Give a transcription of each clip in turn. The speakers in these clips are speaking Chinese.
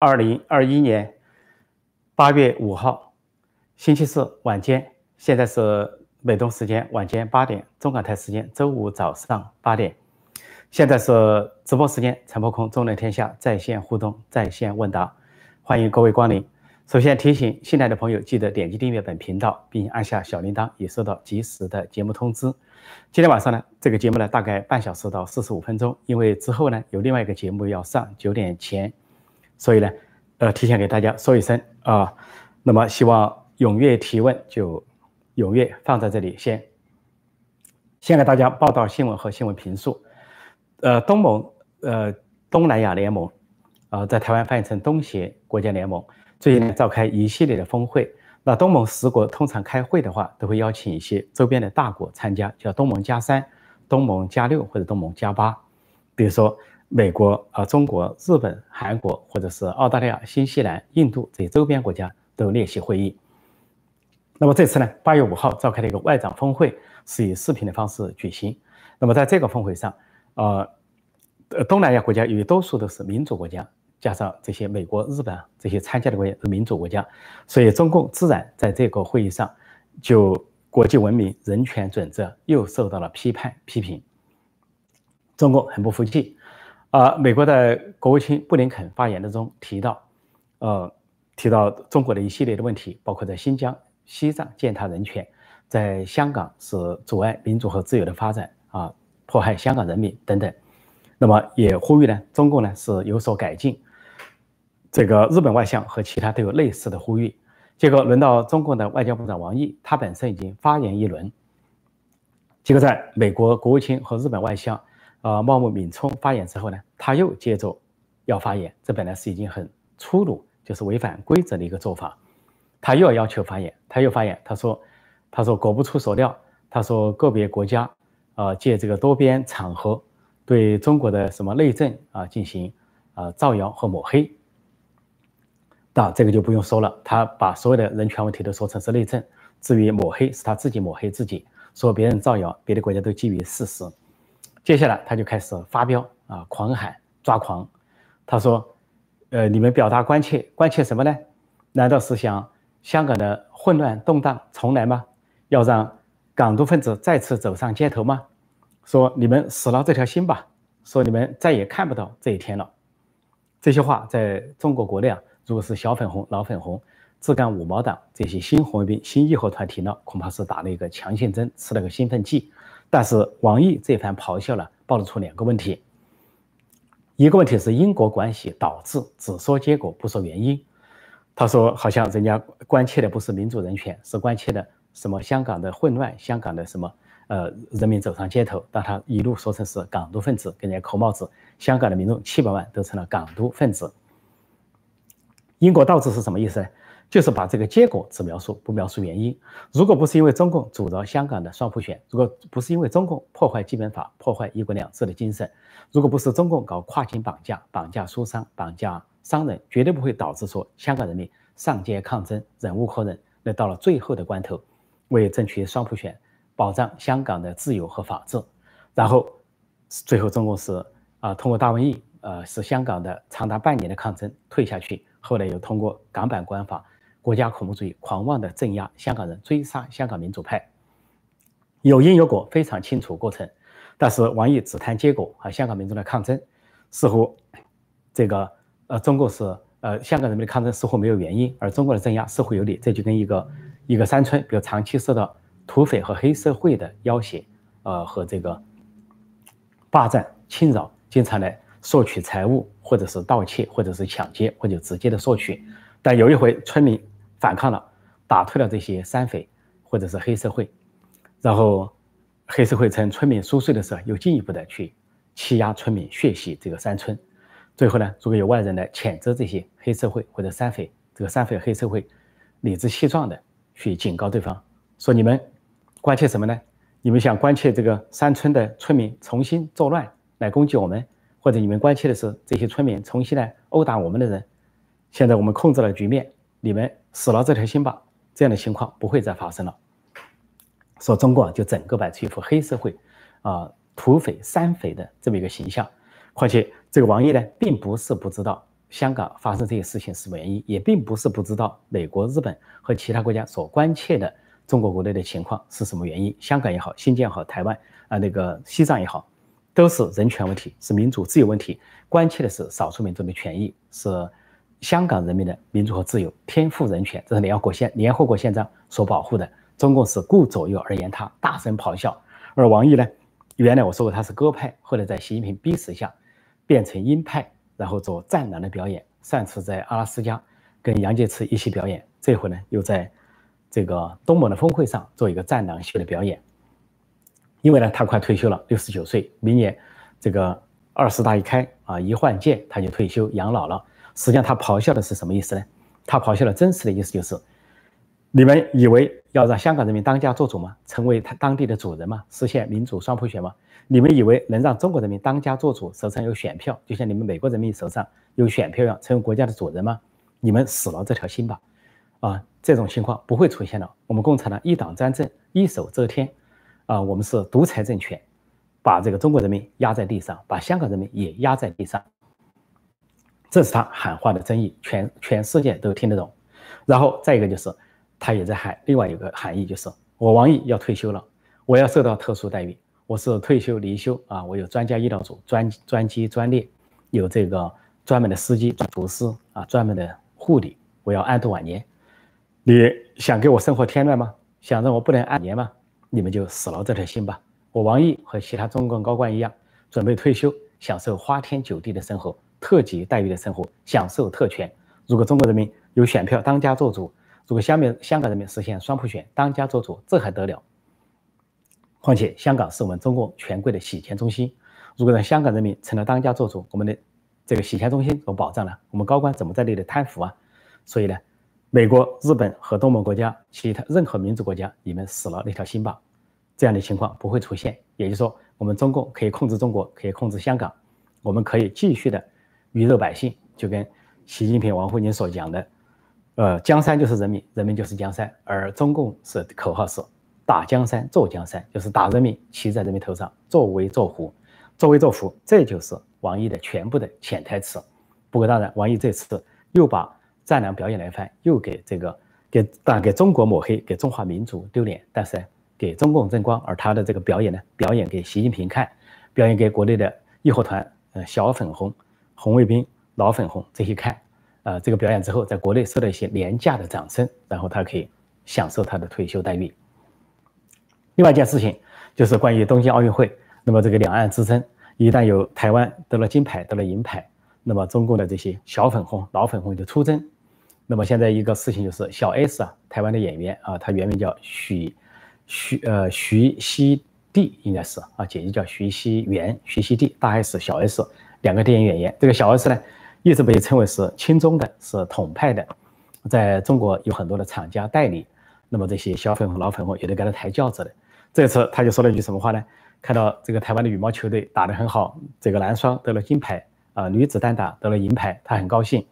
二零二一年八月五号，星期四晚间，现在是美东时间晚间八点，中港台时间周五早上八点。现在是直播时间，陈破空中论天下在线互动、在线问答，欢迎各位光临。首先提醒新来的朋友，记得点击订阅本频道，并按下小铃铛，以收到及时的节目通知。今天晚上呢，这个节目呢大概半小时到四十五分钟，因为之后呢有另外一个节目要上，九点前。所以呢，呃，提前给大家说一声啊，那么希望踊跃提问就踊跃放在这里先。先给大家报道新闻和新闻评述。呃，东盟，呃，东南亚联盟，呃，在台湾翻译成东协国家联盟，最近呢召开一系列的峰会。那东盟十国通常开会的话，都会邀请一些周边的大国参加，叫东盟加三、东盟加六或者东盟加八，比如说。美国啊，中国、日本、韩国，或者是澳大利亚、新西兰、印度这些周边国家都列席会议。那么这次呢，八月五号召开的一个外长峰会是以视频的方式举行。那么在这个峰会上，呃，东南亚国家由于多数都是民主国家，加上这些美国、日本这些参加的国家是民主国家，所以中共自然在这个会议上就国际文明人权准则又受到了批判批评。中共很不服气。啊，美国的国务卿布林肯发言当中提到，呃，提到中国的一系列的问题，包括在新疆、西藏践踏人权，在香港是阻碍民主和自由的发展啊，迫害香港人民等等。那么也呼吁呢，中共呢是有所改进。这个日本外相和其他都有类似的呼吁。结果轮到中共的外交部长王毅，他本身已经发言一轮。结果在美国国务卿和日本外相。啊，茂木敏充发言之后呢，他又接着要发言，这本来是已经很粗鲁，就是违反规则的一个做法，他又要要求发言，他又发言，他说，他说果不出所料，他说个别国家啊借这个多边场合对中国的什么内政啊进行啊造谣和抹黑，那这个就不用说了，他把所有的人权问题都说成是内政，至于抹黑是他自己抹黑自己，说别人造谣，别的国家都基于事实。接下来他就开始发飙啊，狂喊抓狂。他说：“呃，你们表达关切，关切什么呢？难道是想香港的混乱动荡重来吗？要让港独分子再次走上街头吗？说你们死了这条心吧，说你们再也看不到这一天了。”这些话在中国国内啊，如果是小粉红、老粉红、自干五毛党这些新红卫兵、新义和团体呢，恐怕是打了一个强心针，吃了个兴奋剂。但是王毅这番咆哮呢，暴露出两个问题。一个问题是因果关系导致，只说结果不说原因。他说好像人家关切的不是民主人权，是关切的什么香港的混乱，香港的什么呃人民走上街头，但他一路说成是港独分子给人家扣帽子，香港的民众七百万都成了港独分子。因果倒置是什么意思呢？就是把这个结果只描述不描述原因。如果不是因为中共阻挠香港的双普选，如果不是因为中共破坏基本法、破坏一国两制的精神，如果不是中共搞跨境绑架、绑架书商、绑架商人，绝对不会导致说香港人民上街抗争、忍无可忍。那到了最后的关头，为争取双普选、保障香港的自由和法治，然后最后中共是啊通过大瘟疫，呃使香港的长达半年的抗争退下去，后来又通过港版国安法。国家恐怖主义狂妄的镇压香港人，追杀香港民主派，有因有果，非常清楚过程。但是王毅只谈结果和香港民众的抗争，似乎这个呃中共是呃香港人民的抗争似乎没有原因，而中国的镇压似乎有理。这就跟一个一个山村，比如长期受到土匪和黑社会的要挟，呃和这个霸占侵扰，经常来索取财物，或者是盗窃，或者是抢劫，或者直接的索取。但有一回村民。反抗了，打退了这些山匪或者是黑社会，然后黑社会趁村民熟睡的时候，又进一步的去欺压村民，血洗这个山村。最后呢，如果有外人来谴责这些黑社会或者山匪，这个山匪黑社会理直气壮的去警告对方，说你们关切什么呢？你们想关切这个山村的村民重新作乱来攻击我们，或者你们关切的是这些村民重新来殴打我们的人？现在我们控制了局面。你们死了这条心吧，这样的情况不会再发生了。说中国就整个摆出一副黑社会，啊土匪山匪的这么一个形象。况且这个王毅呢，并不是不知道香港发生这些事情是什么原因，也并不是不知道美国、日本和其他国家所关切的中国国内的情况是什么原因。香港也好，新疆也好，台湾啊，那个西藏也好，都是人权问题，是民主自由问题。关切的是少数民族的权益，是香港人民的民主和自由、天赋人权，这是联合国宪、联合国宪章所保护的。中共是顾左右而言他，大声咆哮。而王毅呢，原来我说过他是鸽派，后来在习近平逼使下变成鹰派。然后做战狼的表演，上次在阿拉斯加跟杨洁篪一起表演，这回呢又在这个东盟的峰会上做一个战狼秀的表演。因为呢他快退休了，六十九岁，明年这个二十大一开啊，一换届他就退休养老了。实际上他咆哮的是什么意思呢？他咆哮的真实的意思就是：你们以为要让香港人民当家做主吗？成为他当地的主人吗？实现民主双普选吗？你们以为能让中国人民当家做主，手上有选票，就像你们美国人民手上有选票一样，成为国家的主人吗？你们死了这条心吧！啊，这种情况不会出现了。我们共产党一党专政，一手遮天，啊，我们是独裁政权，把这个中国人民压在地上，把香港人民也压在地上。这是他喊话的真意，全全世界都听得懂。然后再一个就是，他也在喊另外一个含义，就是我王毅要退休了，我要受到特殊待遇。我是退休离休啊，我有专家医疗组、专专机专列，有这个专门的司机、厨师啊，专门的护理。我要安度晚年，你想给我生活添乱吗？想让我不能安年吗？你们就死了这条心吧。我王毅和其他中共高官一样，准备退休，享受花天酒地的生活、特级待遇的生活，享受特权。如果中国人民有选票当家做主，如果香港香港人民实现双普选当家做主，这还得了？况且，香港是我们中共权贵的洗钱中心。如果让香港人民成了当家做主，我们的这个洗钱中心怎么保障呢？我们高官怎么在那里贪腐啊？所以呢，美国、日本和东盟国家、其他任何民主国家，你们死了那条心吧。这样的情况不会出现。也就是说，我们中共可以控制中国，可以控制香港，我们可以继续的鱼肉百姓。就跟习近平、王沪宁所讲的，呃，江山就是人民，人民就是江山。而中共是口号是。打江山，坐江山，就是打人民，骑在人民头上，作威作福，作威作福，这就是王毅的全部的潜台词。不过当然，王毅这次又把战狼表演了一番，又给这个给当给中国抹黑，给中华民族丢脸，但是给中共争光。而他的这个表演呢，表演给习近平看，表演给国内的义和团、呃小粉红、红卫兵、老粉红这些看。呃，这个表演之后，在国内受到一些廉价的掌声，然后他可以享受他的退休待遇。另外一件事情就是关于东京奥运会，那么这个两岸之争，一旦有台湾得了金牌、得了银牌，那么中共的这些小粉红、老粉红就出征。那么现在一个事情就是小 S 啊，台湾的演员啊，他原名叫许徐呃徐熙娣，应该是啊，姐姐叫徐熙媛、徐熙娣，大 S 小 S 两个电影演员。这个小 S 呢，一直被称为是亲中的，是统派的，在中国有很多的厂家代理，那么这些小粉红、老粉红也都给他抬轿子的。这次他就说了一句什么话呢？看到这个台湾的羽毛球队打得很好，这个男双得了金牌啊，女子单打得了银牌，他很高兴，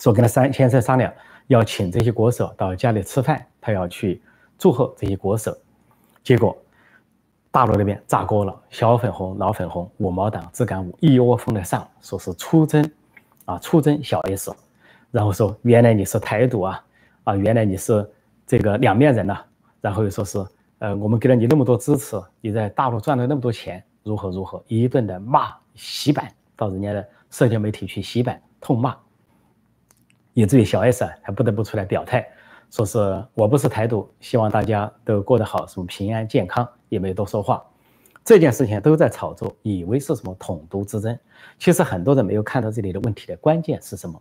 说跟他三先生商量，要请这些国手到家里吃饭，他要去祝贺这些国手。结果大陆那边炸锅了，小粉红、老粉红、五毛党、自干五一窝蜂的上，说是出征啊，出征小 S，然后说原来你是台独啊，啊，原来你是这个两面人呐，然后又说是。呃，我们给了你那么多支持，你在大陆赚了那么多钱，如何如何，一顿的骂洗版，到人家的社交媒体去洗版痛骂，以至于小 S 啊还不得不出来表态，说是我不是台独，希望大家都过得好，什么平安健康，也没多说话。这件事情都在炒作，以为是什么统独之争，其实很多人没有看到这里的问题的关键是什么？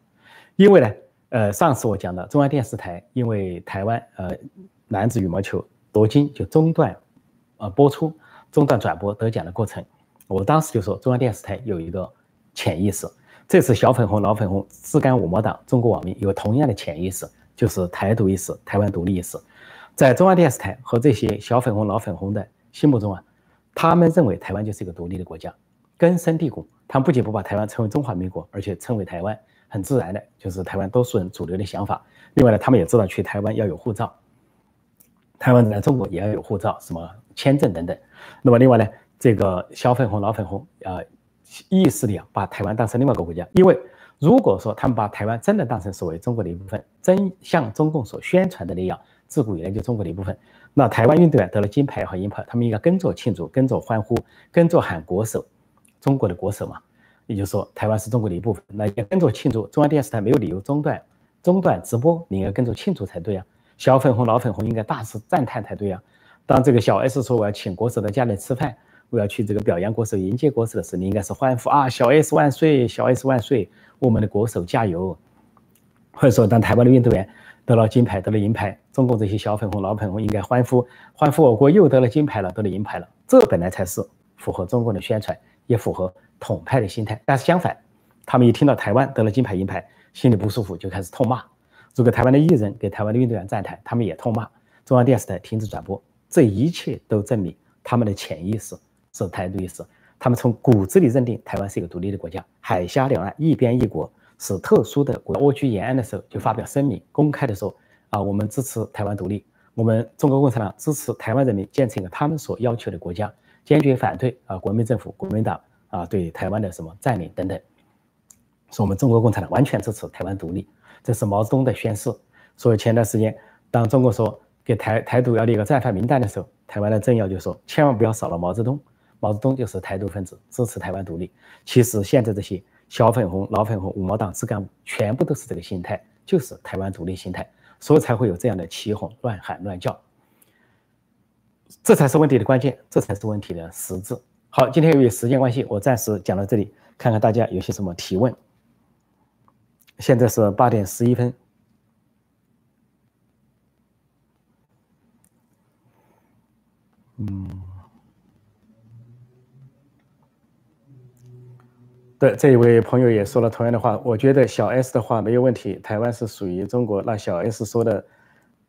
因为呢，呃，上次我讲的中央电视台因为台湾呃男子羽毛球。夺金就中断，呃，播出中断转播得奖的过程，我当时就说中央电视台有一个潜意识，这次小粉红、老粉红、自干五毛党、中国网民有同样的潜意识，就是台独意识、台湾独立意识，在中央电视台和这些小粉红、老粉红的心目中啊，他们认为台湾就是一个独立的国家，根深蒂固。他们不仅不把台湾称为中华民国，而且称为台湾，很自然的就是台湾多数人主流的想法。另外呢，他们也知道去台湾要有护照。台湾人来中国也要有护照、什么签证等等。那么另外呢，这个小粉红、老粉红啊，意识里啊，把台湾当成另外一个国家。因为如果说他们把台湾真的当成所谓中国的一部分，真像中共所宣传的那样，自古以来就中国的一部分，那台湾运动员得了金牌和银牌，他们应该跟着庆祝，跟着欢呼，跟着喊国手，中国的国手嘛。也就是说，台湾是中国的一部分，那要跟着庆祝。中央电视台没有理由中断中断直播，你应该跟着庆祝才对啊。小粉红、老粉红应该大肆赞叹才对啊。当这个小 S 说我要请国手到家里吃饭，我要去这个表扬国手、迎接国手的时候，你应该是欢呼啊！小 S 万岁，小 S 万岁，我们的国手加油。或者说，当台湾的运动员得了金牌、得了银牌，中共这些小粉红、老粉红应该欢呼，欢呼我国又得了金牌了，得了银牌了。这本来才是符合中共的宣传，也符合。统派的心态，但是相反，他们一听到台湾得了金牌银牌，心里不舒服，就开始痛骂。如果台湾的艺人给台湾的运动员站台，他们也痛骂。中央电视台停止转播，这一切都证明他们的潜意识是台独意识。他们从骨子里认定台湾是一个独立的国家，海峡两岸一边一国是特殊的国。蜗居延安的时候就发表声明，公开的说啊，我们支持台湾独立，我们中国共产党支持台湾人民建成一个他们所要求的国家，坚决反对啊国民政府、国民党。啊，对台湾的什么占领等等，是我们中国共产党完全支持台湾独立，这是毛泽东的宣誓。所以前段时间，当中国说给台台独要列个战犯名单的时候，台湾的政要就说千万不要少了毛泽东，毛泽东就是台独分子，支持台湾独立。其实现在这些小粉红、老粉红、五毛党支干部全部都是这个心态，就是台湾独立心态，所以才会有这样的起哄、乱喊、乱叫。这才是问题的关键，这才是问题的实质。好，今天由于时间关系，我暂时讲到这里，看看大家有些什么提问。现在是八点十一分。嗯，对，这一位朋友也说了同样的话，我觉得小 S 的话没有问题，台湾是属于中国，那小 S 说的。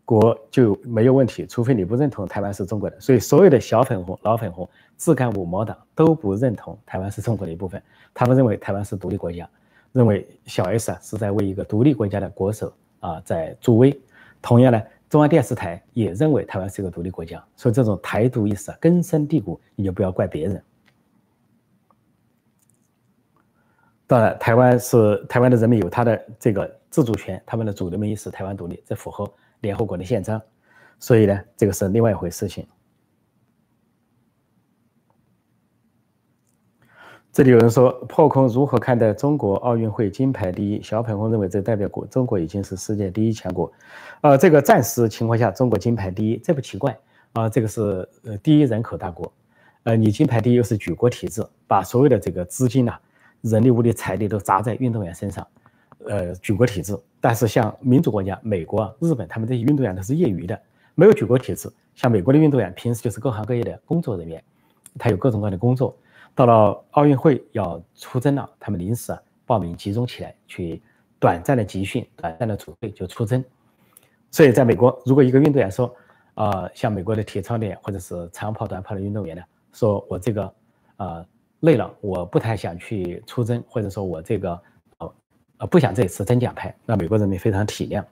国就没有问题，除非你不认同台湾是中国的。所以，所有的小粉红、老粉红、自干五毛党都不认同台湾是中国的一部分。他们认为台湾是独立国家，认为小 S 啊是在为一个独立国家的国手啊在助威。同样呢，中央电视台也认为台湾是一个独立国家。所以，这种台独意识啊根深蒂固，你就不要怪别人。当然，台湾是台湾的人民有他的这个自主权，他们的主流民意是台湾独立，这符合。联合国的宪章，所以呢，这个是另外一回事情。这里有人说破空如何看待中国奥运会金牌第一？小粉红认为这代表国中国已经是世界第一强国。呃，这个暂时情况下，中国金牌第一，这不奇怪啊。这个是呃第一人口大国，呃，你金牌第一又是举国体制，把所有的这个资金呐、人力、物力、财力都砸在运动员身上。呃，举国体制，但是像民主国家，美国、日本，他们这些运动员都是业余的，没有举国体制。像美国的运动员，平时就是各行各业的工作人员，他有各种各样的工作。到了奥运会要出征了，他们临时啊报名集中起来，去短暂的集训、短暂的储备就出征。所以，在美国，如果一个运动员说，啊，像美国的体操员或者是长跑、短跑的运动员呢，说我这个啊累了，我不太想去出征，或者说我这个。啊，不想这次争奖牌，那美国人民非常体谅，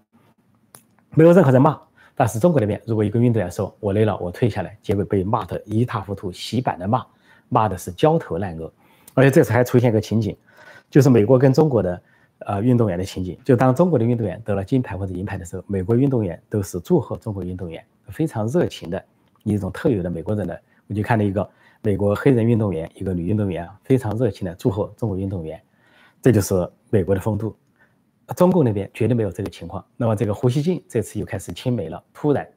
没有任何人骂。但是中国那边，如果一个运动员说“我累了，我退下来”，结果被骂得一塌糊涂，洗版的骂，骂的是焦头烂额。而且这次还出现一个情景，就是美国跟中国的呃运动员的情景，就当中国的运动员得了金牌或者银牌的时候，美国运动员都是祝贺中国运动员，非常热情的一种特有的美国人的。我就看到一个美国黑人运动员，一个女运动员，非常热情的祝贺中国运动员。这就是美国的风度，中共那边绝对没有这个情况。那么这个胡锡进这次又开始亲美了，突然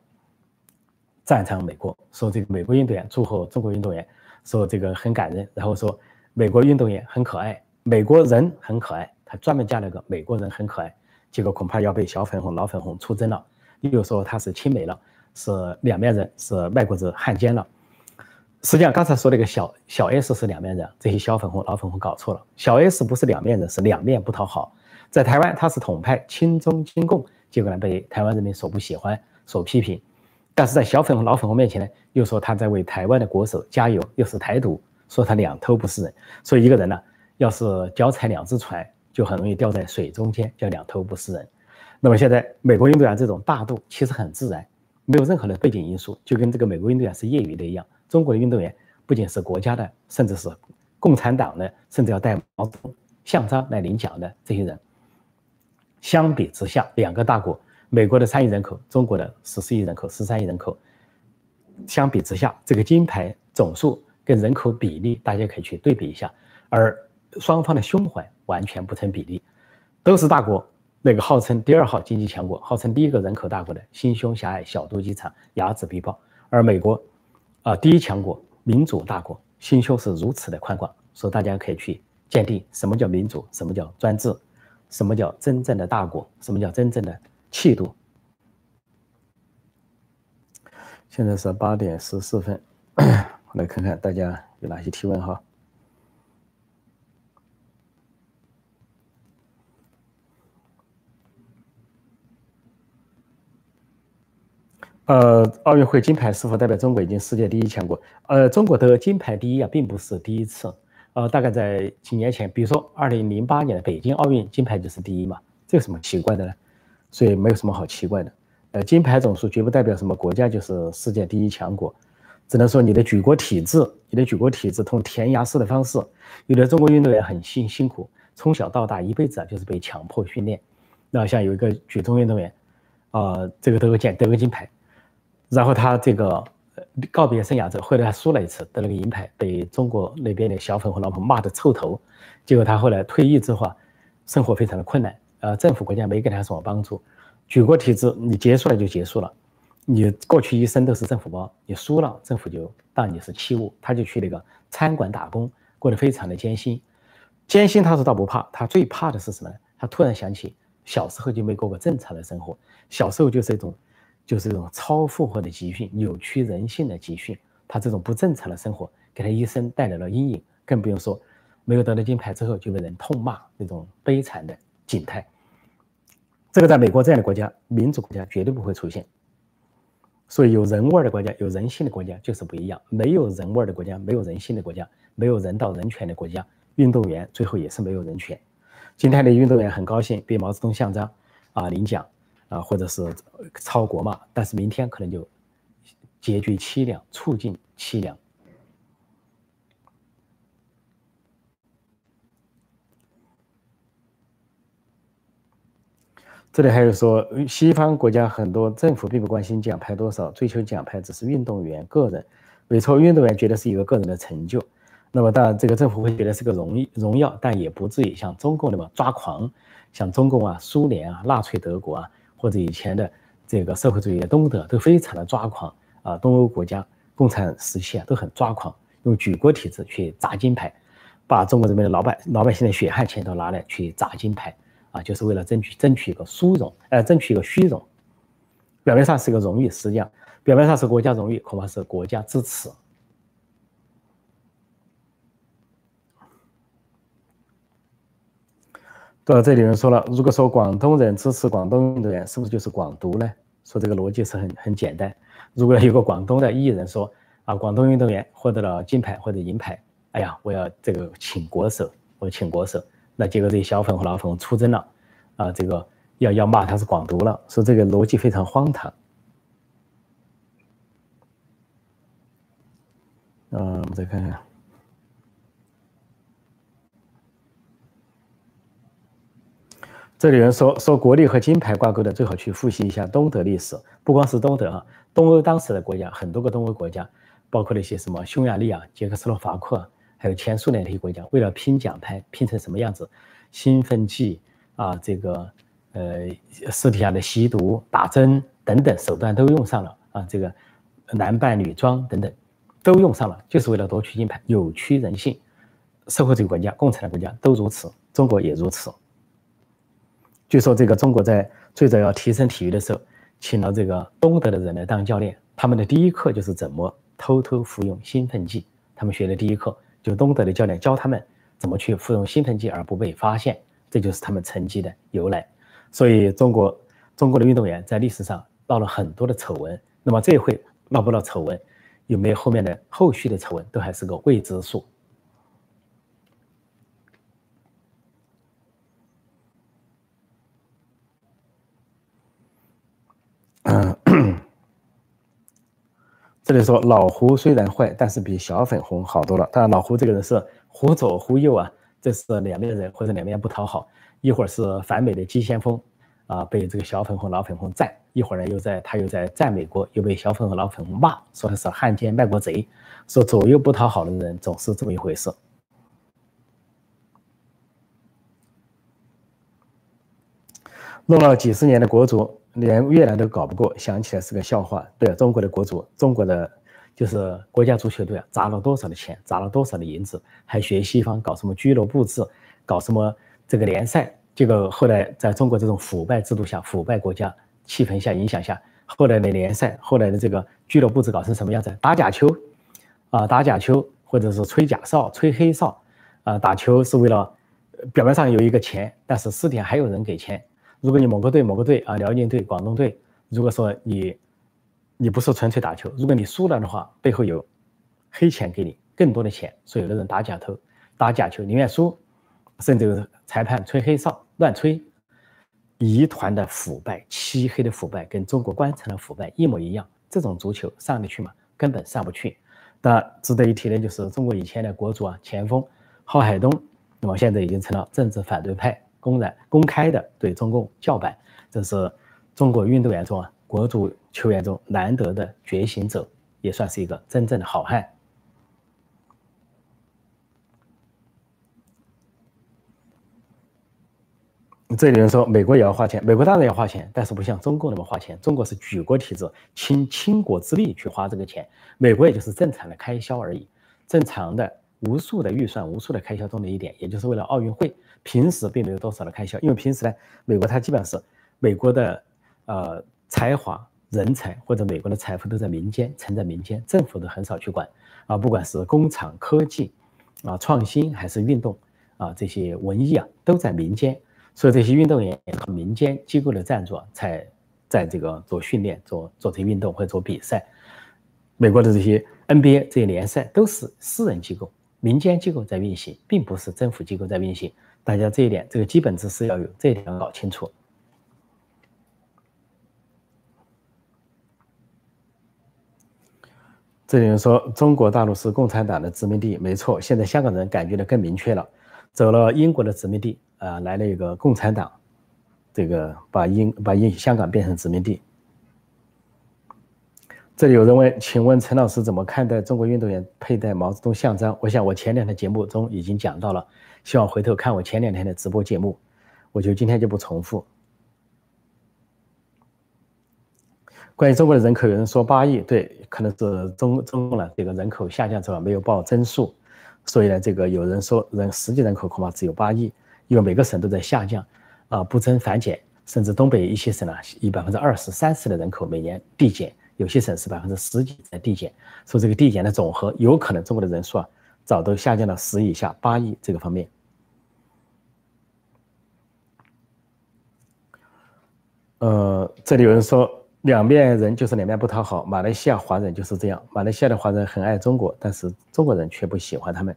赞赏美国，说这个美国运动员祝贺中国运动员，说这个很感人，然后说美国运动员很可爱，美国人很可爱，他专门加了个美国人很可爱，结果恐怕要被小粉红、老粉红出征了，又说他是亲美了，是两面人，是卖国子汉奸了。实际上，刚才说那个小小 S 是两面人，这些小粉红、老粉红搞错了。小 S 不是两面人，是两面不讨好。在台湾，他是统派亲中亲共，结果呢被台湾人民所不喜欢、所批评。但是在小粉红、老粉红面前呢，又说他在为台湾的国手加油，又是台独，说他两头不是人。所以一个人呢，要是脚踩两只船，就很容易掉在水中间，叫两头不是人。那么现在美国运动员这种大度，其实很自然，没有任何的背景因素，就跟这个美国运动员是业余的一样。中国的运动员不仅是国家的，甚至是共产党的，甚至要带毛泽东象征来领奖的这些人，相比之下，两个大国，美国的三亿人口，中国的十四亿人口、十三亿人口，相比之下，这个金牌总数跟人口比例，大家可以去对比一下，而双方的胸怀完全不成比例，都是大国。那个号称第二号经济强国，号称第一个人口大国的心胸狭隘、小肚鸡肠、睚眦必报；而美国，啊，第一强国、民主大国，心胸是如此的宽广。所以大家可以去鉴定什么叫民主，什么叫专制，什么叫真正的大国，什么叫真正的气度。现在是八点十四分，我来看看大家有哪些提问哈。呃，奥运会金牌是否代表中国已经世界第一强国？呃，中国得金牌第一啊，并不是第一次。呃，大概在几年前，比如说二零零八年的北京奥运金牌就是第一嘛，这有什么奇怪的呢？所以没有什么好奇怪的。呃，金牌总数绝不代表什么国家就是世界第一强国，只能说你的举国体制，你的举国体制通填鸭式的方式。有的中国运动员很辛辛苦，从小到大一辈子啊就是被强迫训练。那像有一个举重运动员，啊，这个得个奖得个金牌。然后他这个告别生涯之后，后来他输了一次，得了个银牌，被中国那边的小粉红老婆骂得臭头。结果他后来退役之后啊，生活非常的困难，呃，政府国家没给他什么帮助。举国体制你结束了就结束了，你过去一生都是政府包，你输了政府就当你是器物。他就去那个餐馆打工，过得非常的艰辛。艰辛他是倒不怕，他最怕的是什么呢？他突然想起小时候就没过过正常的生活，小时候就是一种。就是这种超负荷的集训，扭曲人性的集训，他这种不正常的生活给他一生带来了阴影，更不用说没有得了金牌之后就被人痛骂那种悲惨的景态。这个在美国这样的国家，民主国家绝对不会出现。所以有人味儿的国家，有人性的国家就是不一样。没有人味儿的国家，没有人性的国家，没有人道人权的国家，运动员最后也是没有人权。今天的运动员很高兴被毛泽东像章啊领奖。啊，或者是超国嘛，但是明天可能就结局凄凉，处境凄凉。这里还有说，西方国家很多政府并不关心奖牌多少，追求奖牌只是运动员个人，没错，运动员觉得是一个个人的成就。那么当然，这个政府会觉得是个荣誉荣耀，但也不至于像中共那么抓狂，像中共啊、苏联啊、纳粹德国啊。或者以前的这个社会主义的东德都非常的抓狂啊，东欧国家共产时期啊都很抓狂，用举国体制去砸金牌，把中国人民的老百老百姓的血汗钱都拿来去砸金牌啊，就是为了争取争取一个殊荣，呃，争取一个虚荣，表面上是个荣誉，实际上表面上是国家荣誉，恐怕是国家支持。到这里人说了，如果说广东人支持广东运动员，是不是就是广独呢？说这个逻辑是很很简单。如果有个广东的艺人说啊，广东运动员获得了金牌或者银牌，哎呀，我要这个请国手，我请国手，那结果这些小粉和老粉出征了，啊，这个要要骂他是广独了，说这个逻辑非常荒唐。嗯，我们再看看。这里人说说国力和金牌挂钩的，最好去复习一下东德历史。不光是东德啊，东欧当时的国家，很多个东欧国家，包括那些什么匈牙利啊、捷克斯洛伐克，还有前苏联那些国家，为了拼奖牌，拼成什么样子？兴奋剂啊，这个呃，尸体下的吸毒、打针等等手段都用上了啊，这个男扮女装等等都用上了，就是为了夺取金牌，扭曲人性。社会主义国家、共产的国家都如此，中国也如此。据说这个中国在最早要提升体育的时候，请了这个东德的人来当教练。他们的第一课就是怎么偷偷服用兴奋剂。他们学的第一课就东德的教练教他们怎么去服用兴奋剂而不被发现，这就是他们成绩的由来。所以中国中国的运动员在历史上闹了很多的丑闻。那么这一回闹不闹丑闻，有没有后面的后续的丑闻，都还是个未知数。这里说老胡虽然坏，但是比小粉红好多了。但，老胡这个人是忽左忽右啊，这是两面人或者两面不讨好，一会儿是反美的急先锋，啊，被这个小粉红、老粉红赞，一会儿呢又在他又在赞美国，又被小粉红、老粉红骂，说的是汉奸、卖国贼，说左右不讨好的人总是这么一回事。弄了几十年的国足，连越南都搞不过，想起来是个笑话。对，中国的国足，中国的。就是国家足球队啊，砸了多少的钱，砸了多少的银子，还学西方搞什么俱乐部制，搞什么这个联赛。这个后来在中国这种腐败制度下、腐败国家气氛下影响下，后来的联赛，后来的这个俱乐部制搞成什么样子？打假球，啊，打假球，或者是吹假哨、吹黑哨，啊，打球是为了表面上有一个钱，但是私底下还有人给钱。如果你某个队、某个队啊，辽宁队、广东队，如果说你。你不是纯粹打球，如果你输了的话，背后有黑钱给你更多的钱，所以有的人打假头、打假球，宁愿输，甚至裁判吹黑哨、乱吹，一团的腐败、漆黑的腐败，跟中国官场的腐败一模一样。这种足球上得去吗？根本上不去。但值得一提的就是中国以前的国足啊，前锋郝海东，那么现在已经成了政治反对派，公然公开的对中共叫板，这是中国运动员中啊。国足球员中难得的觉醒者，也算是一个真正的好汉。这里人说，美国也要花钱，美国当然要花钱，但是不像中国那么花钱。中国是举国体制，倾倾国之力去花这个钱，美国也就是正常的开销而已，正常的无数的预算、无数的开销中的一点，也就是为了奥运会。平时并没有多少的开销，因为平时呢，美国它基本上是美国的呃。才华、人才或者美国的财富都在民间，存在民间，政府都很少去管啊。不管是工厂、科技啊、创新还是运动啊，这些文艺啊，都在民间。所以这些运动员和民间机构的赞助才在这个做训练、做做这些运动或者做比赛。美国的这些 NBA 这些联赛都是私人机构、民间机构在运行，并不是政府机构在运行。大家这一点，这个基本知识要有，这一点要搞清楚。这里人说中国大陆是共产党的殖民地，没错。现在香港人感觉的更明确了，走了英国的殖民地啊，来了一个共产党，这个把英把英香港变成殖民地。这里有人问，请问陈老师怎么看待中国运动员佩戴毛泽东像章？我想我前两天节目中已经讲到了，希望回头看我前两天的直播节目，我就今天就不重复。关于中国的人口，有人说八亿，对，可能是中中共了这个人口下降之后没有报增速，所以呢，这个有人说人实际人口恐怕只有八亿，因为每个省都在下降，啊，不增反减，甚至东北一些省呢，以百分之二十三十的人口每年递减，有些省是百分之十几在递减，说这个递减的总和有可能中国的人数啊，早都下降到十以下，八亿这个方面。呃，这里有人说。两面人就是两面不讨好，马来西亚华人就是这样。马来西亚的华人很爱中国，但是中国人却不喜欢他们。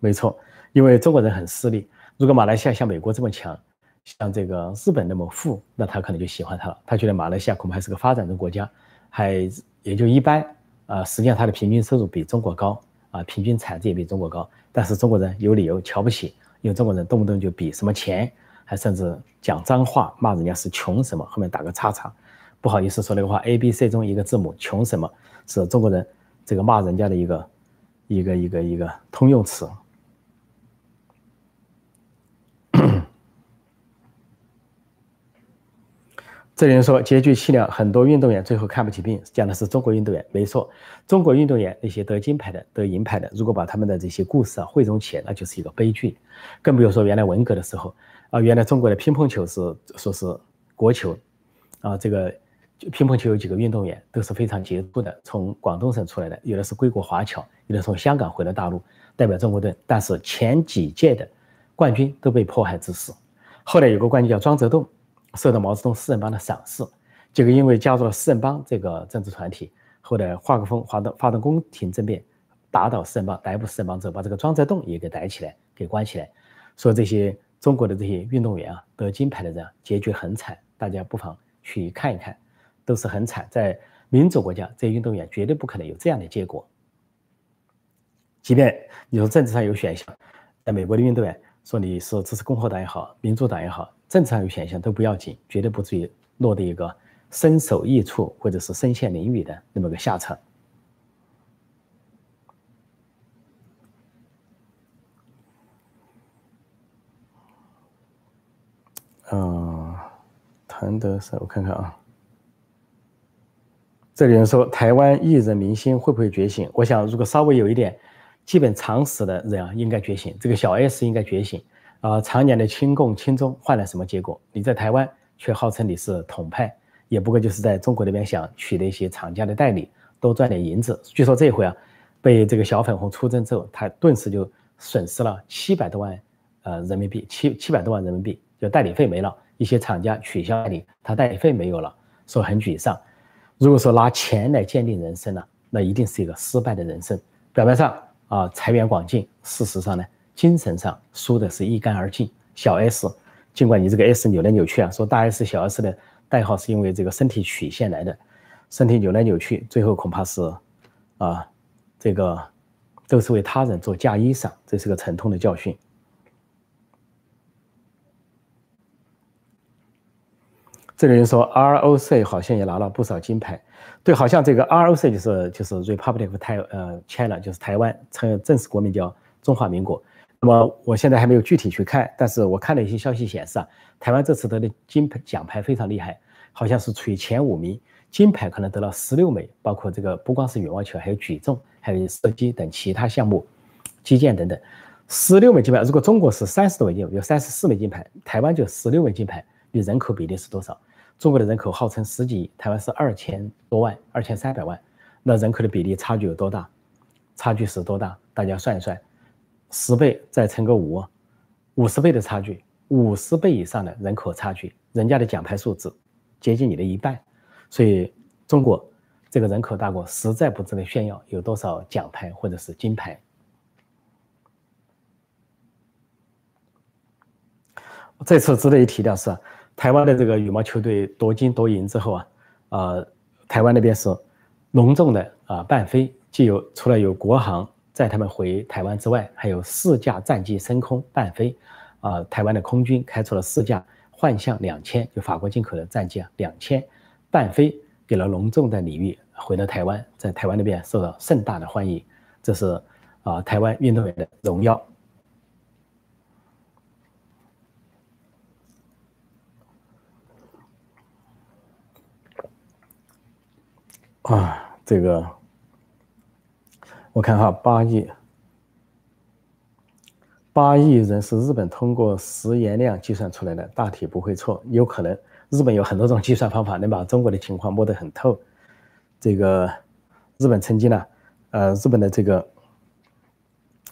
没错，因为中国人很势利。如果马来西亚像美国这么强，像这个日本那么富，那他可能就喜欢他了。他觉得马来西亚恐怕还是个发展中国家，还也就一般。啊，实际上他的平均收入比中国高，啊，平均产值也比中国高。但是中国人有理由瞧不起，因为中国人动不动就比什么钱，还甚至讲脏话，骂人家是穷什么，后面打个叉叉。不好意思说那个话，A、B、C 中一个字母，穷什么是中国人这个骂人家的一个一个一个一个通用词。这里人说结局凄凉，很多运动员最后看不起病，讲的是中国运动员，没错，中国运动员那些得金牌的、得银牌的，如果把他们的这些故事啊汇总起来，那就是一个悲剧。更不用说原来文革的时候啊，原来中国的乒乓球是说是国球啊，这个。乒乓球有几个运动员都是非常杰出的，从广东省出来的，有的是归国华侨，有的从香港回了大陆代表中国队。但是前几届的冠军都被迫害致死。后来有个冠军叫庄则栋，受到毛泽东四人帮的赏识，结果因为加入了四人帮这个政治团体，后来画个风，发动发动宫廷政变，打倒四人帮，逮捕四人帮之后，把这个庄则栋也给逮起来，给关起来。说这些中国的这些运动员啊，得金牌的人结局很惨，大家不妨去看一看。都是很惨，在民主国家，这些运动员绝对不可能有这样的结果。即便你说政治上有选项，在美国的运动员说你是支持共和党也好，民主党也好，正常有选项都不要紧，绝对不至于落得一个身首异处或者是身陷囹圄的那么个下场。嗯，谭德赛，我看看啊。这里人说台湾艺人明星会不会觉醒？我想，如果稍微有一点基本常识的人啊，应该觉醒。这个小 S 应该觉醒啊！常年的亲共亲中换来什么结果？你在台湾却号称你是统派，也不过就是在中国那边想取得一些厂家的代理，多赚点银子。据说这回啊，被这个小粉红出征之后，他顿时就损失了七百多万呃人民币，七七百多万人民币，就代理费没了，一些厂家取消代理，他代理费没有了，说很沮丧。如果说拿钱来鉴定人生呢，那一定是一个失败的人生。表面上啊财源广进，事实上呢，精神上输的是一干二净。小 S，尽管你这个 S 扭来扭去啊，说大 S 小 S 的代号是因为这个身体曲线来的，身体扭来扭去，最后恐怕是啊这个都是为他人做嫁衣裳，这是个沉痛的教训。这里人说，ROC 好像也拿了不少金牌，对，好像这个 ROC 就是就是 Republic of 台呃 China，就是台湾称正式国名叫中华民国。那么我现在还没有具体去看，但是我看了一些消息显示啊，台湾这次得的金牌奖牌非常厉害，好像是处于前五名，金牌可能得了十六枚，包括这个不光是羽毛球，还有举重，还有射击等其他项目，击剑等等，十六枚金牌。如果中国是三十多枚金牌，有三十四枚金牌，台湾就十六枚金牌，你人口比例是多少？中国的人口号称十几亿，台湾是二千多万，二千三百万，那人口的比例差距有多大？差距是多大？大家算一算，十倍再乘个五，五十倍的差距，五十倍以上的人口差距，人家的奖牌数字接近你的一半，所以中国这个人口大国实在不值得炫耀有多少奖牌或者是金牌。这次值得一提的是。台湾的这个羽毛球队夺金夺银之后啊，呃，台湾那边是隆重的啊办飞，既有除了有国航载他们回台湾之外，还有四架战机升空伴飞，啊，台湾的空军开出了四架幻象两千，就法国进口的战机啊两千伴飞，给了隆重的礼遇，回到台湾，在台湾那边受到盛大的欢迎，这是啊台湾运动员的荣耀。啊，这个我看哈，八亿八亿人是日本通过食盐量计算出来的，大体不会错。有可能日本有很多种计算方法，能把中国的情况摸得很透。这个日本曾经呢，呃，日本的这个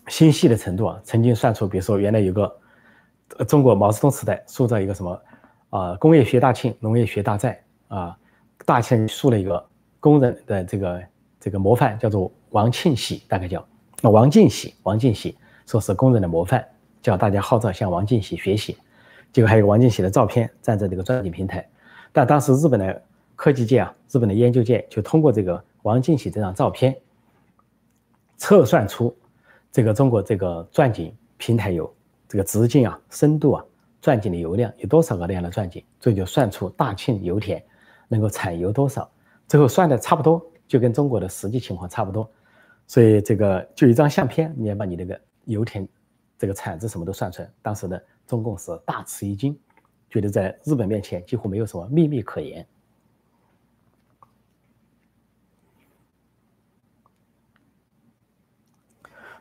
心细的程度啊，曾经算出，比如说原来有个中国毛泽东时代塑造一个什么啊，工业学大庆，农业学大寨啊，大庆树了一个。工人的这个这个模范叫做王庆喜，大概叫王进喜，王进喜说是工人的模范，叫大家号召向王进喜学习。结果还有王进喜的照片站在这个钻井平台，但当时日本的科技界啊，日本的研究界就通过这个王进喜这张照片，测算出这个中国这个钻井平台有这个直径啊、深度啊、钻井的油量有多少个那样的钻井，这就算出大庆油田能够产油多少。最后算的差不多，就跟中国的实际情况差不多，所以这个就一张相片，你要把你那个油田这个产值什么都算出来。当时呢中共是大吃一惊，觉得在日本面前几乎没有什么秘密可言。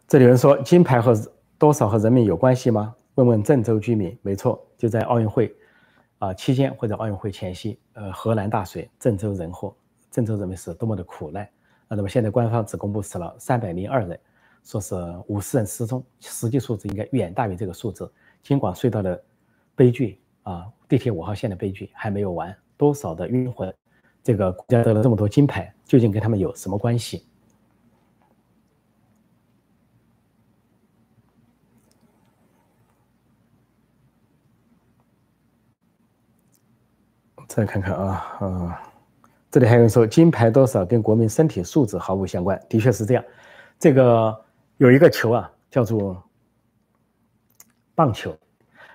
这里有人说金牌和多少和人民有关系吗？问问郑州居民，没错，就在奥运会啊期间或者奥运会前夕，呃，河南大水，郑州人祸。郑州人民是多么的苦难！那么现在官方只公布死了三百零二人，说是五十人失踪，实际数字应该远大于这个数字。京广隧道的悲剧啊，地铁五号线的悲剧还没有完，多少的冤魂？这个国家得了这么多金牌，究竟跟他们有什么关系？再看看啊，啊。这里还有人说金牌多少跟国民身体素质毫无相关，的确是这样。这个有一个球啊，叫做棒球。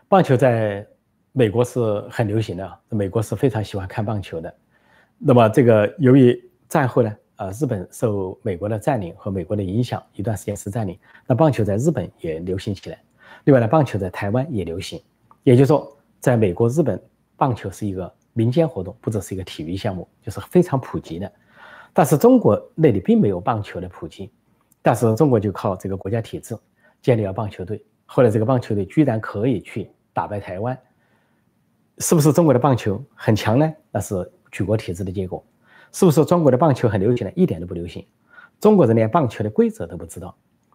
棒球在美国是很流行的，美国是非常喜欢看棒球的。那么这个由于战后呢，呃，日本受美国的占领和美国的影响，一段时间是占领，那棒球在日本也流行起来。另外呢，棒球在台湾也流行，也就是说，在美国、日本，棒球是一个民间活动，不只是一个体育项目，就是非常普及的。但是中国那里并没有棒球的普及，但是中国就靠这个国家体制建立了棒球队。后来这个棒球队居然可以去打败台湾，是不是中国的棒球很强呢？那是举国体制的结果。是不是中国的棒球很流行呢？一点都不流行。中国人连棒球的规则都不知道，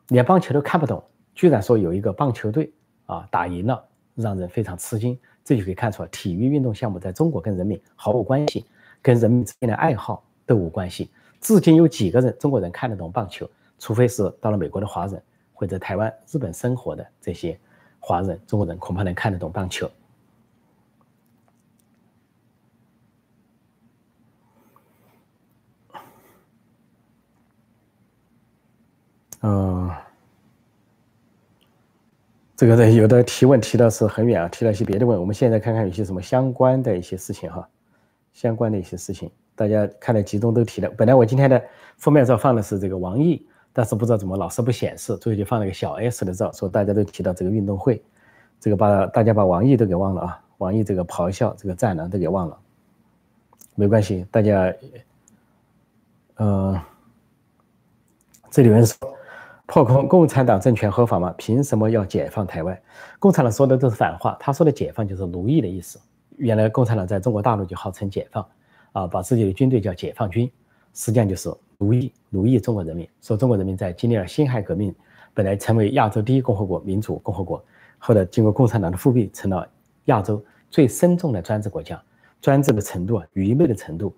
连棒球都看不懂，居然说有一个棒球队啊打赢了，让人非常吃惊。这就可以看出来，体育运动项目在中国跟人民毫无关系，跟人民之间的爱好。都无关系。至今有几个人中国人看得懂棒球？除非是到了美国的华人，或者台湾、日本生活的这些华人，中国人恐怕能看得懂棒球。嗯，这个人有的提问提的是很远啊，提了一些别的问。我们现在看看有些什么相关的一些事情哈，相关的一些事情。大家看了集中都提了。本来我今天的封面照放的是这个王毅，但是不知道怎么老是不显示，最后就放了个小 S 的照，说大家都提到这个运动会，这个把大家把王毅都给忘了啊，王毅这个咆哮这个战狼都给忘了，没关系，大家，嗯，这里面说破空共产党政权合法吗？凭什么要解放台湾？共产党说的都是反话，他说的解放就是奴役的意思。原来共产党在中国大陆就号称解放。啊，把自己的军队叫解放军，实际上就是奴役奴役中国人民。说中国人民在经历了辛亥革命，本来成为亚洲第一共和国民主共和国，后来经过共产党的复辟，成了亚洲最深重的专制国家。专制的程度啊，愚昧的程度，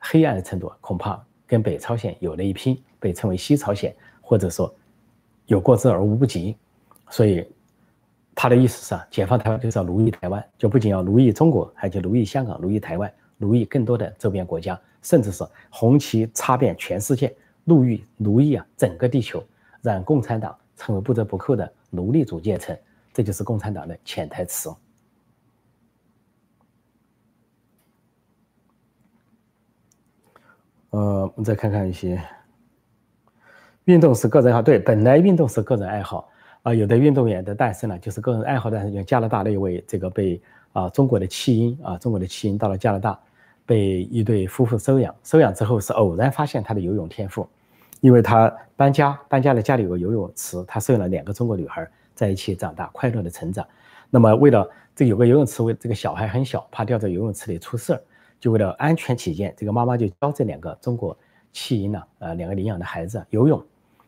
黑暗的程度，恐怕跟北朝鲜有了一拼，被称为西朝鲜，或者说有过之而无不及。所以他的意思是啊，解放台湾就是要奴役台湾，就不仅要奴役中国，还就奴役香港，奴役台湾。奴役更多的周边国家，甚至是红旗插遍全世界，奴役奴役啊整个地球，让共产党成为不折不扣的奴隶主阶层，这就是共产党的潜台词。呃，我们再看看一些，运动是个人爱好，对，本来运动是个人爱好啊，有的运动员的诞生呢，就是个人爱好的，像加拿大那位这个被啊中国的弃婴啊，中国的弃婴到了加拿大。被一对夫妇收养，收养之后是偶然发现他的游泳天赋，因为他搬家，搬家了家里有个游泳池，他收养了两个中国女孩在一起长大，快乐的成长。那么为了这有个游泳池，为这个小孩很小，怕掉在游泳池里出事儿，就为了安全起见，这个妈妈就教这两个中国弃婴呢，呃，两个领养的孩子游泳。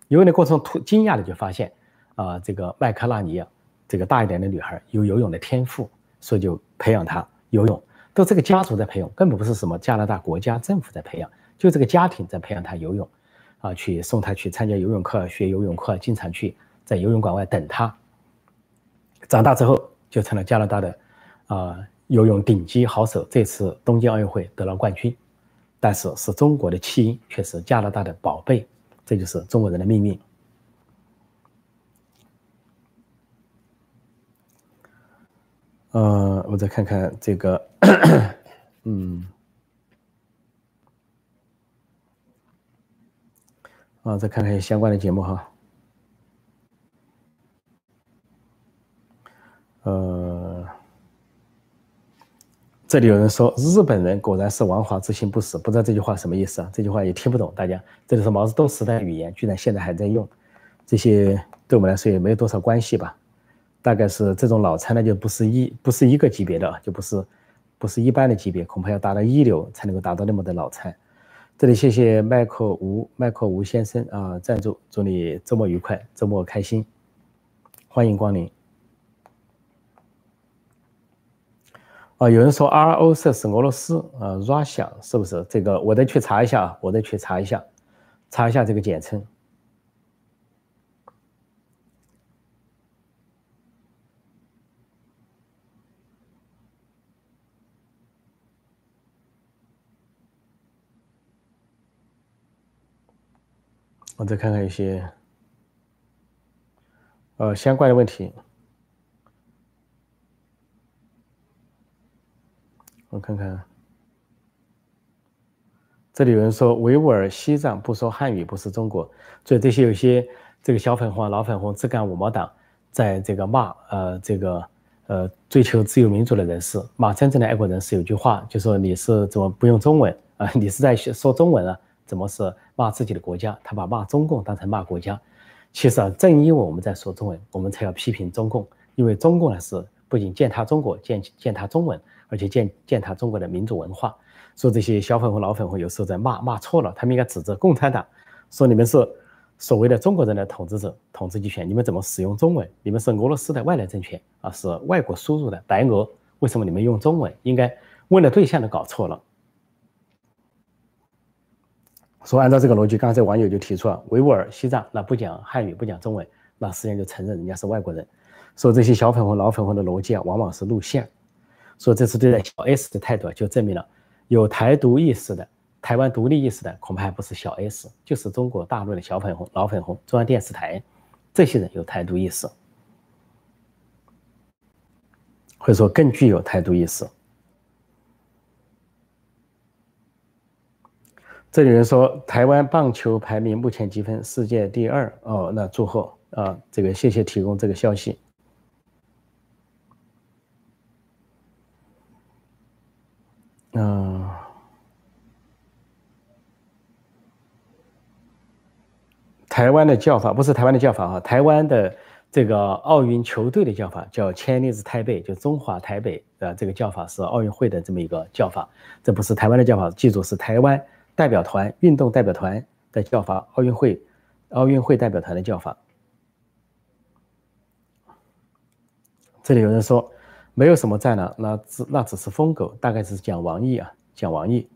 游泳的过程突惊讶的就发现，啊，这个麦克纳尼啊，这个大一点的女孩有游泳的天赋，所以就培养她游泳。都这个家族在培养，根本不是什么加拿大国家政府在培养，就这个家庭在培养她游泳，啊，去送她去参加游泳课，学游泳课，经常去在游泳馆外等她。长大之后就成了加拿大的啊游泳顶级好手，这次东京奥运会得了冠军，但是是中国的弃婴，却是加拿大的宝贝，这就是中国人的命运。呃，我再看看这个，嗯，啊，再看看相关的节目哈。呃，这里有人说日本人果然是王华之心不死，不知道这句话什么意思啊？这句话也听不懂，大家，这就是毛泽东时代语言，居然现在还在用，这些对我们来说也没有多少关系吧。大概是这种脑残那，就不是一不是一个级别的，就不是不是一般的级别，恐怕要达到一流才能够达到那么的脑残。这里谢谢麦克吴麦克吴先生啊赞助，祝你周末愉快，周末开心，欢迎光临。啊，有人说 R O 是是俄罗斯啊，Russia 是不是？这个我得去查一下啊，我得去查一下，查一下这个简称。我再看看一些，呃，相关的问题。我看看，这里有人说维吾尔、西藏不说汉语不是中国，所以这些有些这个小粉红、老粉红、自干五毛党在这个骂呃这个呃追求自由民主的人士，骂真正的爱国人士。有句话就说你是怎么不用中文啊？你是在说中文啊？怎么是骂自己的国家？他把骂中共当成骂国家。其实啊，正因为我们在说中文，我们才要批评中共，因为中共呢是不仅践踏中国、践践踏中文，而且践践踏中国的民族文化。说这些小粉红、老粉红有时候在骂骂错了，他们应该指责共产党，说你们是所谓的中国人的统治者、统治集权，你们怎么使用中文？你们是俄罗斯的外来政权啊，是外国输入的白俄，为什么你们用中文？应该问的对象都搞错了。说按照这个逻辑，刚才网友就提出了维吾尔、西藏那不讲汉语、不讲中文，那实际上就承认人家是外国人。说这些小粉红、老粉红的逻辑啊，往往是露馅。说这次对待小 S 的态度，就证明了有台独意识的、台湾独立意识的，恐怕还不是小 S，就是中国大陆的小粉红、老粉红、中央电视台这些人有台独意识，或者说更具有台独意识。这里人说，台湾棒球排名目前积分世界第二哦，那祝贺啊！这个谢谢提供这个消息。台湾的叫法不是台湾的叫法啊，台湾的这个奥运球队的叫法叫 Chinese Taipei，就中华台北的这个叫法是奥运会的这么一个叫法，这不是台湾的叫法，记住是台湾。代表团、运动代表团的叫法，奥运会、奥运会代表团的叫法。这里有人说没有什么战狼，那只那只是疯狗，大概是讲王毅啊，讲王毅。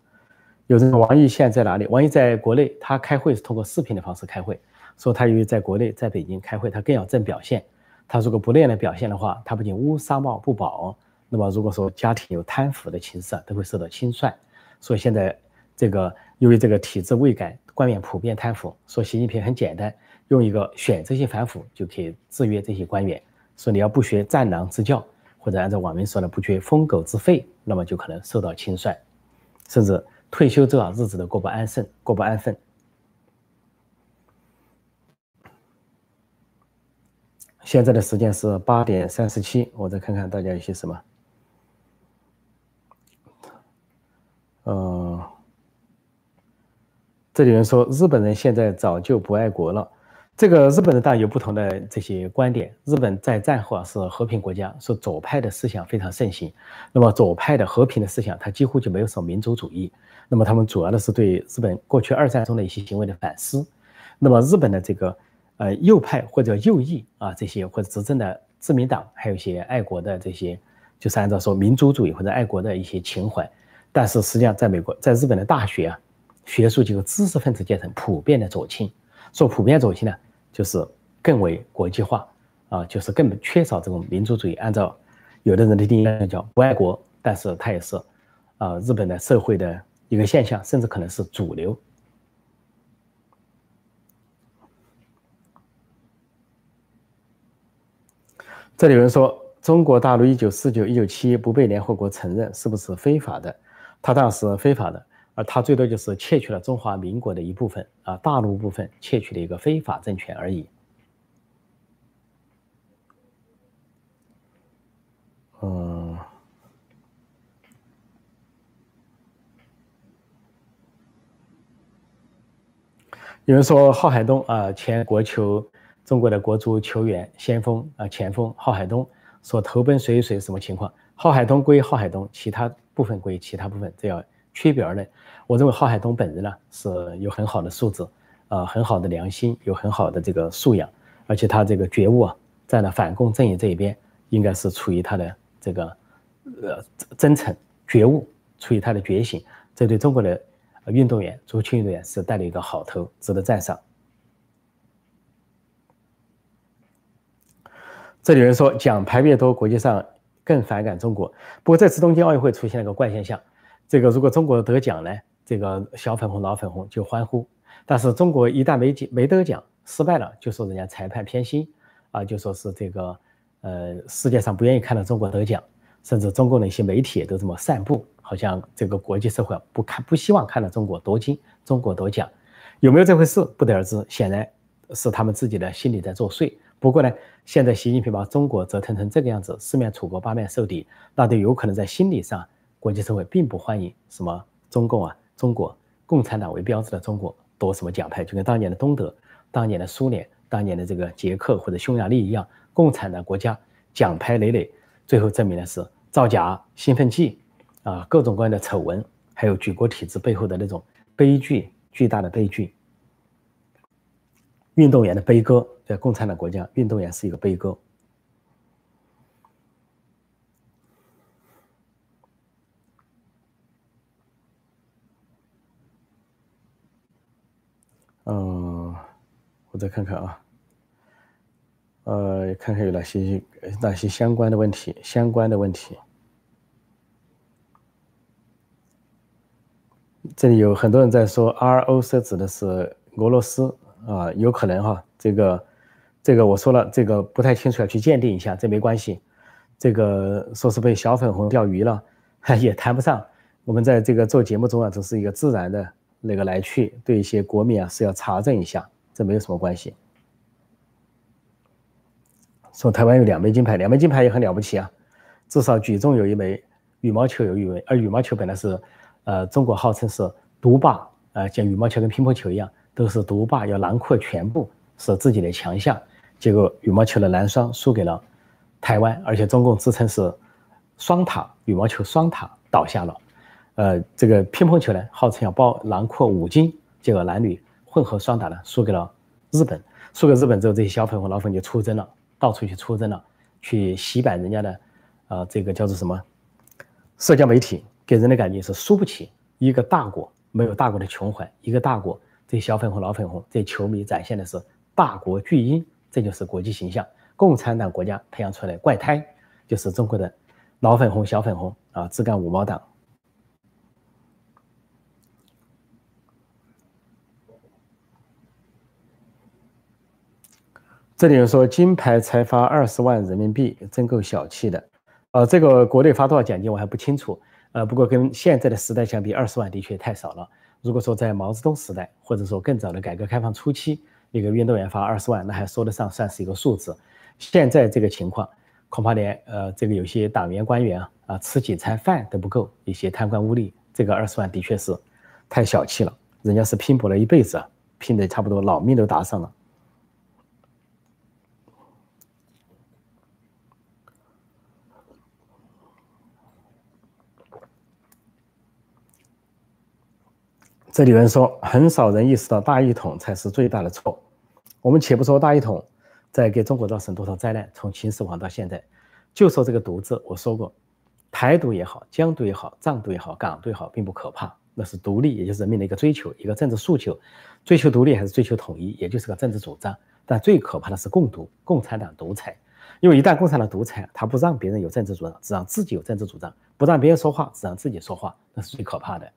有人说王毅现在在哪里？王毅在国内，他开会是通过视频的方式开会，说他由于在国内，在北京开会，他更要挣表现。他如果不那样的表现的话，他不仅乌纱帽不保，那么如果说家庭有贪腐的情势啊，都会受到清算。所以现在这个。由于这个体制未改，官员普遍贪腐，说习近平很简单，用一个选这些反腐就可以制约这些官员。说你要不学战狼之教，或者按照网民说的不学疯狗之吠，那么就可能受到清算，甚至退休之后日子都过不安生，过不安分。现在的时间是八点三十七，我再看看大家有些什么。嗯。这里人说日本人现在早就不爱国了，这个日本人当然有不同的这些观点。日本在战后啊是和平国家，说左派的思想非常盛行。那么左派的和平的思想，它几乎就没有什么民族主义。那么他们主要的是对日本过去二战中的一些行为的反思。那么日本的这个呃右派或者右翼啊这些或者执政的自民党，还有一些爱国的这些，就是按照说民族主义或者爱国的一些情怀。但是实际上在美国，在日本的大学啊。学术机构、知识分子阶层普遍的左倾，说普遍左倾呢，就是更为国际化啊，就是更缺少这种民族主义。按照有的人的定义叫不爱国，但是它也是啊日本的社会的一个现象，甚至可能是主流。这里有人说，中国大陆一九四九、一九七一不被联合国承认，是不是非法的？它当然是非法的。而他最多就是窃取了中华民国的一部分啊，大陆部分窃取了一个非法政权而已。嗯，有人说郝海东啊，前国球中国的国足球员先锋啊，前锋郝海东说投奔谁谁什么情况？郝海东归郝海东，其他部分归其他部分，这要。区别而论，我认为郝海东本人呢是有很好的素质，呃，很好的良心，有很好的这个素养，而且他这个觉悟啊，在了反共阵营这一边，应该是出于他的这个呃真诚觉悟，出于他的觉醒，这对中国的运动员、足球运动员是带了一个好头，值得赞赏。这里有人说奖牌越多，国际上更反感中国。不过这次东京奥运会出现了个怪现象。这个如果中国得奖呢，这个小粉红、老粉红就欢呼；但是中国一旦没奖、没得奖，失败了，就说人家裁判偏心，啊，就说是这个，呃，世界上不愿意看到中国得奖，甚至中国的一些媒体都这么散布，好像这个国际社会不看不希望看到中国夺金、中国夺奖，有没有这回事不得而知。显然是他们自己的心理在作祟。不过呢，现在习近平把中国折腾成这个样子，四面楚歌、八面受敌，那就有可能在心理上，国际社会并不欢迎什么中共啊、中国共产党为标志的中国夺什么奖牌，就跟当年的东德、当年的苏联、当年的这个捷克或者匈牙利一样，共产的国家奖牌累累，最后证明的是。造假、兴奋剂，啊，各种各样的丑闻，还有举国体制背后的那种悲剧，巨大的悲剧。运动员的悲歌，在共产党国家，运动员是一个悲歌。嗯，我再看看啊。呃，看看有哪些哪些相关的问题，相关的问题。这里有很多人在说，RO 是指的是俄罗斯啊，有可能哈，这个这个我说了，这个不太清楚，要去鉴定一下，这没关系。这个说是被小粉红钓鱼了，也谈不上。我们在这个做节目中啊，只是一个自然的那个来去，对一些国民啊是要查证一下，这没有什么关系。说台湾有两枚金牌，两枚金牌也很了不起啊，至少举重有一枚，羽毛球有一枚，而羽毛球本来是，呃，中国号称是独霸，呃，像羽毛球跟乒乓球一样，都是独霸，要囊括全部，是自己的强项。结果羽毛球的男双输给了台湾，而且中共自称是双塔，羽毛球双塔倒下了。呃，这个乒乓球呢，号称要包囊括五金，结果男女混合双打呢，输给了日本，输给日本之后，这些小粉红老粉就出征了。到处去出征了，去洗版人家的，呃，这个叫做什么？社交媒体给人的感觉是输不起一个大国，没有大国的情怀。一个大国，这小粉红、老粉红，这球迷展现的是大国巨婴，这就是国际形象。共产党国家培养出来怪胎，就是中国的老粉红、小粉红啊，自干五毛党。这里有说金牌才发二十万人民币，真够小气的。呃，这个国内发多少奖金我还不清楚。呃，不过跟现在的时代相比，二十万的确太少了。如果说在毛泽东时代，或者说更早的改革开放初期，一个运动员发二十万，那还说得上算是一个数字。现在这个情况，恐怕连呃这个有些党员官员啊啊吃几餐饭都不够，一些贪官污吏，这个二十万的确是太小气了。人家是拼搏了一辈子啊，拼的差不多老命都搭上了。这里有人说，很少人意识到大一统才是最大的错。我们且不说大一统在给中国造成多少灾难，从秦始皇到现在，就说这个“独”字，我说过，台独也好，疆独也好，藏独也好，港独也好，并不可怕，那是独立，也就是人民的一个追求，一个政治诉求，追求独立还是追求统一，也就是个政治主张。但最可怕的是共独，共产党独裁，因为一旦共产党独裁，他不让别人有政治主张，只让自己有政治主张，不让别人说话，只让自己说话，那是最可怕的。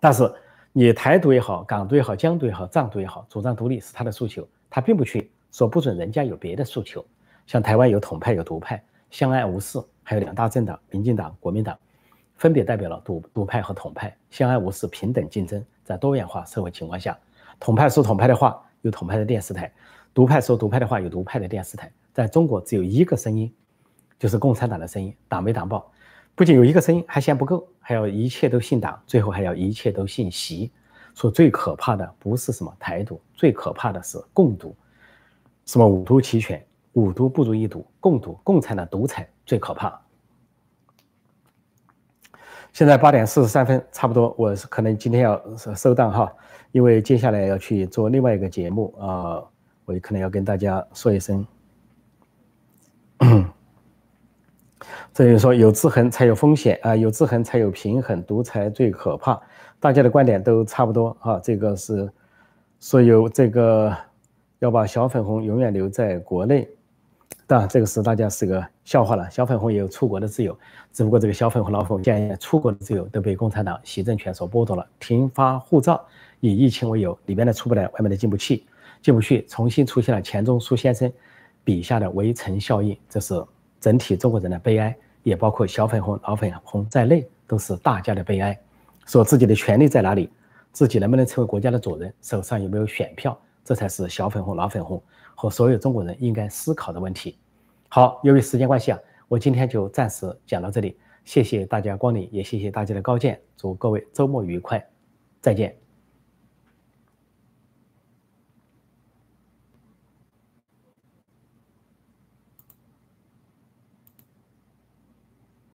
但是你台独也好，港独也好，疆独也好，藏独也好，主张独立是他的诉求，他并不去说不准人家有别的诉求。像台湾有统派有独派，相安无事，还有两大政党，民进党、国民党，分别代表了独独派和统派，相安无事，平等竞争，在多元化社会情况下，统派说统派的话，有统派的电视台；独派说独派的话，有独派的电视台。在中国只有一个声音，就是共产党的声音，党媒党报。不仅有一个声音还嫌不够，还要一切都信党，最后还要一切都信习。说最可怕的不是什么台独，最可怕的是共独。什么五毒齐全，五毒不如一毒，共独，共产党独裁最可怕。现在八点四十三分，差不多，我是可能今天要收档哈，因为接下来要去做另外一个节目啊，我可能要跟大家说一声。这里说有制衡才有风险啊，有制衡才有平衡，独裁最可怕。大家的观点都差不多啊。这个是说有这个要把小粉红永远留在国内，当然这个是大家是个笑话了。小粉红也有出国的自由，只不过这个小粉红老粉现在出国的自由都被共产党习政权所剥夺了，停发护照，以疫情为由，里面的出不来，外面的进不去，进不去，重新出现了钱钟书先生笔下的围城效应，这是。整体中国人的悲哀，也包括小粉红、老粉红在内都是大家的悲哀。说自己的权利在哪里，自己能不能成为国家的主人，手上有没有选票，这才是小粉红、老粉红和所有中国人应该思考的问题。好，由于时间关系啊，我今天就暂时讲到这里。谢谢大家光临，也谢谢大家的高见。祝各位周末愉快，再见。